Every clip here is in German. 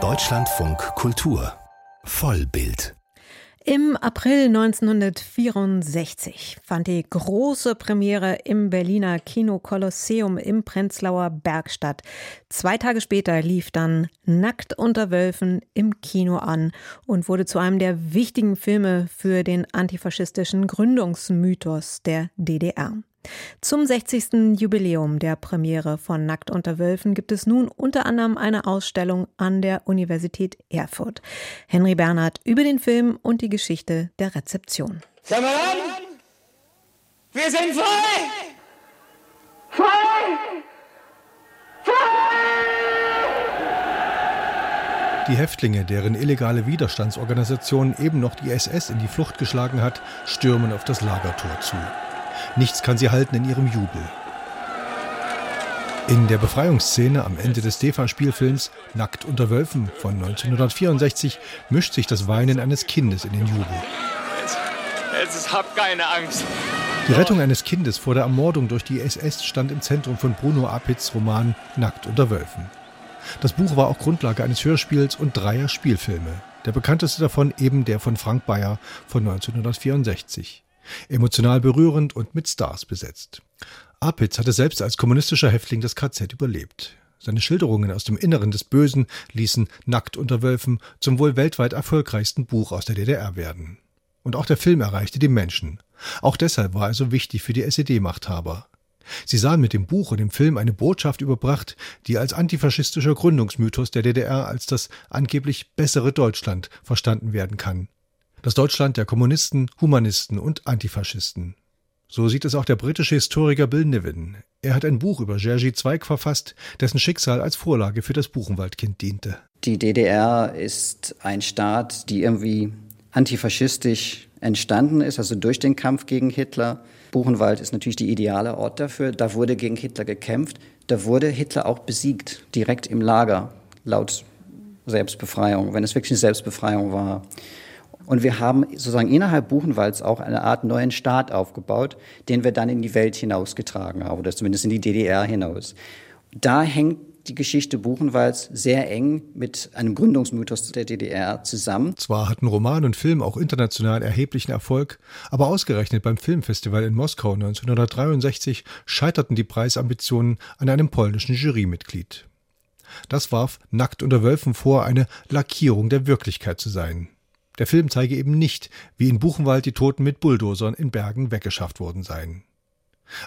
Deutschlandfunk Kultur Vollbild im April 1964 fand die große Premiere im Berliner Kino Kolosseum im Prenzlauer Berg statt. Zwei Tage später lief dann Nackt unter Wölfen im Kino an und wurde zu einem der wichtigen Filme für den antifaschistischen Gründungsmythos der DDR. Zum 60. Jubiläum der Premiere von Nackt unter Wölfen gibt es nun unter anderem eine Ausstellung an der Universität Erfurt. Henry Bernhard über den Film und die Geschichte der Rezeption. Kameraden, wir sind frei! Frei! Frei! Die Häftlinge, deren illegale Widerstandsorganisation eben noch die SS in die Flucht geschlagen hat, stürmen auf das Lagertor zu. Nichts kann sie halten in ihrem Jubel. In der Befreiungsszene am Ende des DEFA-Spielfilms Nackt unter Wölfen von 1964 mischt sich das Weinen eines Kindes in den Jubel. Jetzt, jetzt hab keine Angst. Die Rettung eines Kindes vor der Ermordung durch die SS stand im Zentrum von Bruno Apitz Roman Nackt unter Wölfen. Das Buch war auch Grundlage eines Hörspiels und dreier Spielfilme. Der bekannteste davon eben der von Frank Bayer von 1964 emotional berührend und mit Stars besetzt. Apitz hatte selbst als kommunistischer Häftling das KZ überlebt. Seine Schilderungen aus dem Inneren des Bösen ließen Nackt unter Wölfen zum wohl weltweit erfolgreichsten Buch aus der DDR werden. Und auch der Film erreichte die Menschen. Auch deshalb war er so wichtig für die SED-Machthaber. Sie sahen mit dem Buch und dem Film eine Botschaft überbracht, die als antifaschistischer Gründungsmythos der DDR als das angeblich bessere Deutschland verstanden werden kann. Das Deutschland der Kommunisten, Humanisten und Antifaschisten. So sieht es auch der britische Historiker Bill Niven. Er hat ein Buch über Jerzy Zweig verfasst, dessen Schicksal als Vorlage für das Buchenwaldkind diente. Die DDR ist ein Staat, die irgendwie antifaschistisch entstanden ist, also durch den Kampf gegen Hitler. Buchenwald ist natürlich der ideale Ort dafür. Da wurde gegen Hitler gekämpft. Da wurde Hitler auch besiegt, direkt im Lager, laut Selbstbefreiung, wenn es wirklich eine Selbstbefreiung war. Und wir haben sozusagen innerhalb Buchenwalds auch eine Art neuen Staat aufgebaut, den wir dann in die Welt hinausgetragen haben, oder zumindest in die DDR hinaus. Da hängt die Geschichte Buchenwalds sehr eng mit einem Gründungsmythos der DDR zusammen. Zwar hatten Roman und Film auch international erheblichen Erfolg, aber ausgerechnet beim Filmfestival in Moskau 1963 scheiterten die Preisambitionen an einem polnischen Jurymitglied. Das warf Nackt unter Wölfen vor, eine Lackierung der Wirklichkeit zu sein. Der Film zeige eben nicht, wie in Buchenwald die Toten mit Bulldozern in Bergen weggeschafft worden seien.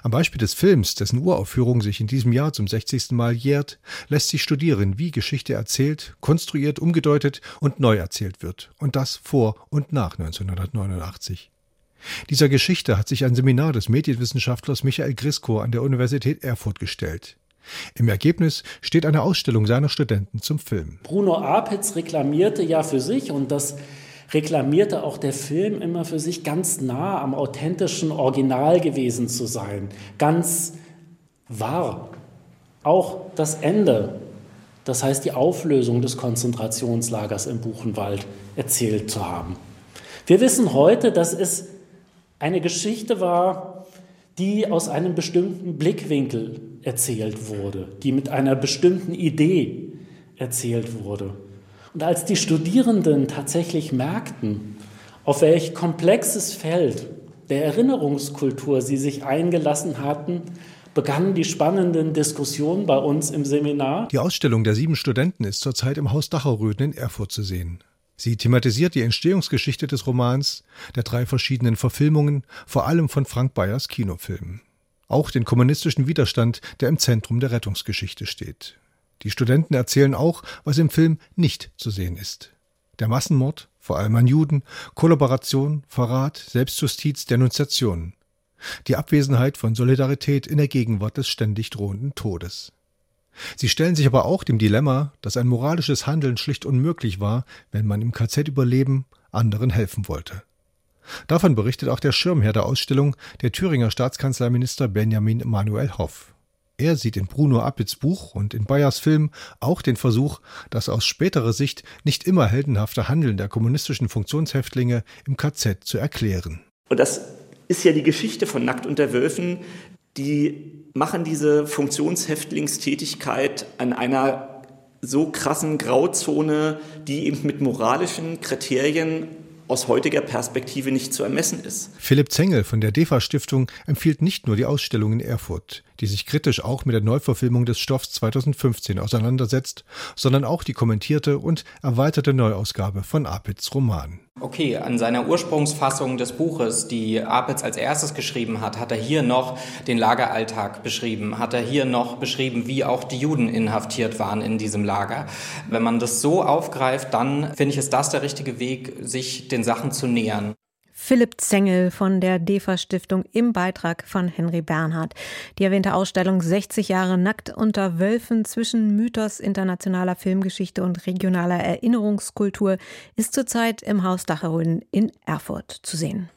Am Beispiel des Films, dessen Uraufführung sich in diesem Jahr zum 60. Mal jährt, lässt sich studieren, wie Geschichte erzählt, konstruiert, umgedeutet und neu erzählt wird. Und das vor und nach 1989. Dieser Geschichte hat sich ein Seminar des Medienwissenschaftlers Michael Grisko an der Universität Erfurt gestellt. Im Ergebnis steht eine Ausstellung seiner Studenten zum Film. Bruno Apitz reklamierte ja für sich, und das reklamierte auch der Film immer für sich ganz nah am authentischen Original gewesen zu sein, ganz wahr. Auch das Ende, das heißt die Auflösung des Konzentrationslagers im Buchenwald, erzählt zu haben. Wir wissen heute, dass es eine Geschichte war, die aus einem bestimmten Blickwinkel erzählt wurde, die mit einer bestimmten Idee erzählt wurde. Und als die Studierenden tatsächlich merkten, auf welch komplexes Feld der Erinnerungskultur sie sich eingelassen hatten, begannen die spannenden Diskussionen bei uns im Seminar. Die Ausstellung der sieben Studenten ist zurzeit im Haus Dacherröden in Erfurt zu sehen. Sie thematisiert die Entstehungsgeschichte des Romans, der drei verschiedenen Verfilmungen, vor allem von Frank Bayers Kinofilmen. Auch den kommunistischen Widerstand, der im Zentrum der Rettungsgeschichte steht. Die Studenten erzählen auch, was im Film nicht zu sehen ist. Der Massenmord, vor allem an Juden, Kollaboration, Verrat, Selbstjustiz, Denunziation. Die Abwesenheit von Solidarität in der Gegenwart des ständig drohenden Todes. Sie stellen sich aber auch dem Dilemma, dass ein moralisches Handeln schlicht unmöglich war, wenn man im KZ überleben, anderen helfen wollte. Davon berichtet auch der Schirmherr der Ausstellung, der Thüringer Staatskanzleiminister Benjamin Manuel Hoff. Er sieht in Bruno Appitz Buch und in Bayers Film auch den Versuch, das aus späterer Sicht nicht immer heldenhafte Handeln der kommunistischen Funktionshäftlinge im KZ zu erklären. Und das ist ja die Geschichte von Nackt unter Wölfen, die machen diese Funktionshäftlingstätigkeit an einer so krassen Grauzone, die eben mit moralischen Kriterien aus heutiger Perspektive nicht zu ermessen ist. Philipp Zengel von der DEFA Stiftung empfiehlt nicht nur die Ausstellung in Erfurt, die sich kritisch auch mit der Neuverfilmung des Stoffs 2015 auseinandersetzt, sondern auch die kommentierte und erweiterte Neuausgabe von Apitz Roman. Okay, an seiner Ursprungsfassung des Buches, die Apitz als erstes geschrieben hat, hat er hier noch den Lageralltag beschrieben, hat er hier noch beschrieben, wie auch die Juden inhaftiert waren in diesem Lager. Wenn man das so aufgreift, dann finde ich, ist das der richtige Weg, sich den Sachen zu nähern. Philipp Zengel von der DEFA Stiftung im Beitrag von Henry Bernhard. Die erwähnte Ausstellung 60 Jahre nackt unter Wölfen zwischen Mythos internationaler Filmgeschichte und regionaler Erinnerungskultur ist zurzeit im Haus Dacheröden in Erfurt zu sehen.